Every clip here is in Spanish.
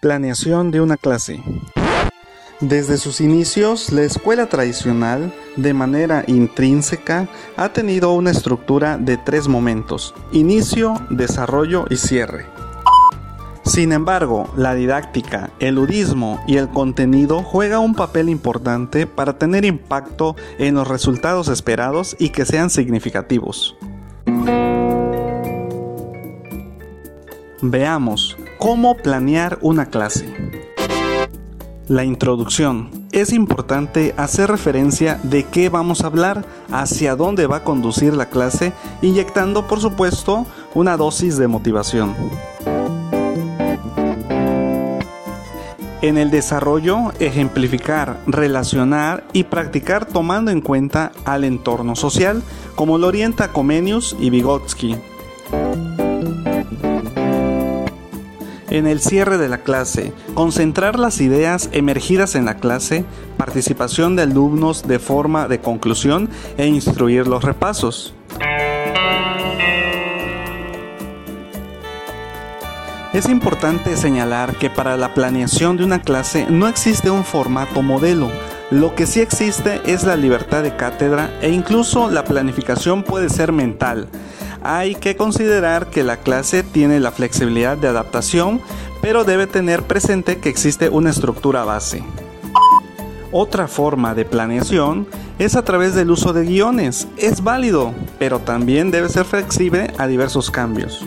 Planeación de una clase. Desde sus inicios, la escuela tradicional, de manera intrínseca, ha tenido una estructura de tres momentos, inicio, desarrollo y cierre. Sin embargo, la didáctica, el ludismo y el contenido juegan un papel importante para tener impacto en los resultados esperados y que sean significativos. Veamos cómo planear una clase. La introducción. Es importante hacer referencia de qué vamos a hablar, hacia dónde va a conducir la clase, inyectando por supuesto una dosis de motivación. En el desarrollo, ejemplificar, relacionar y practicar tomando en cuenta al entorno social, como lo orienta Comenius y Vygotsky. En el cierre de la clase, concentrar las ideas emergidas en la clase, participación de alumnos de forma de conclusión e instruir los repasos. Es importante señalar que para la planeación de una clase no existe un formato modelo. Lo que sí existe es la libertad de cátedra e incluso la planificación puede ser mental hay que considerar que la clase tiene la flexibilidad de adaptación, pero debe tener presente que existe una estructura base. Otra forma de planeación es a través del uso de guiones. Es válido, pero también debe ser flexible a diversos cambios.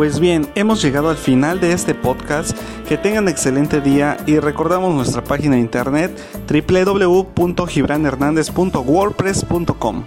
Pues bien, hemos llegado al final de este podcast. Que tengan excelente día y recordamos nuestra página de internet www.gibranhernandez.wordpress.com.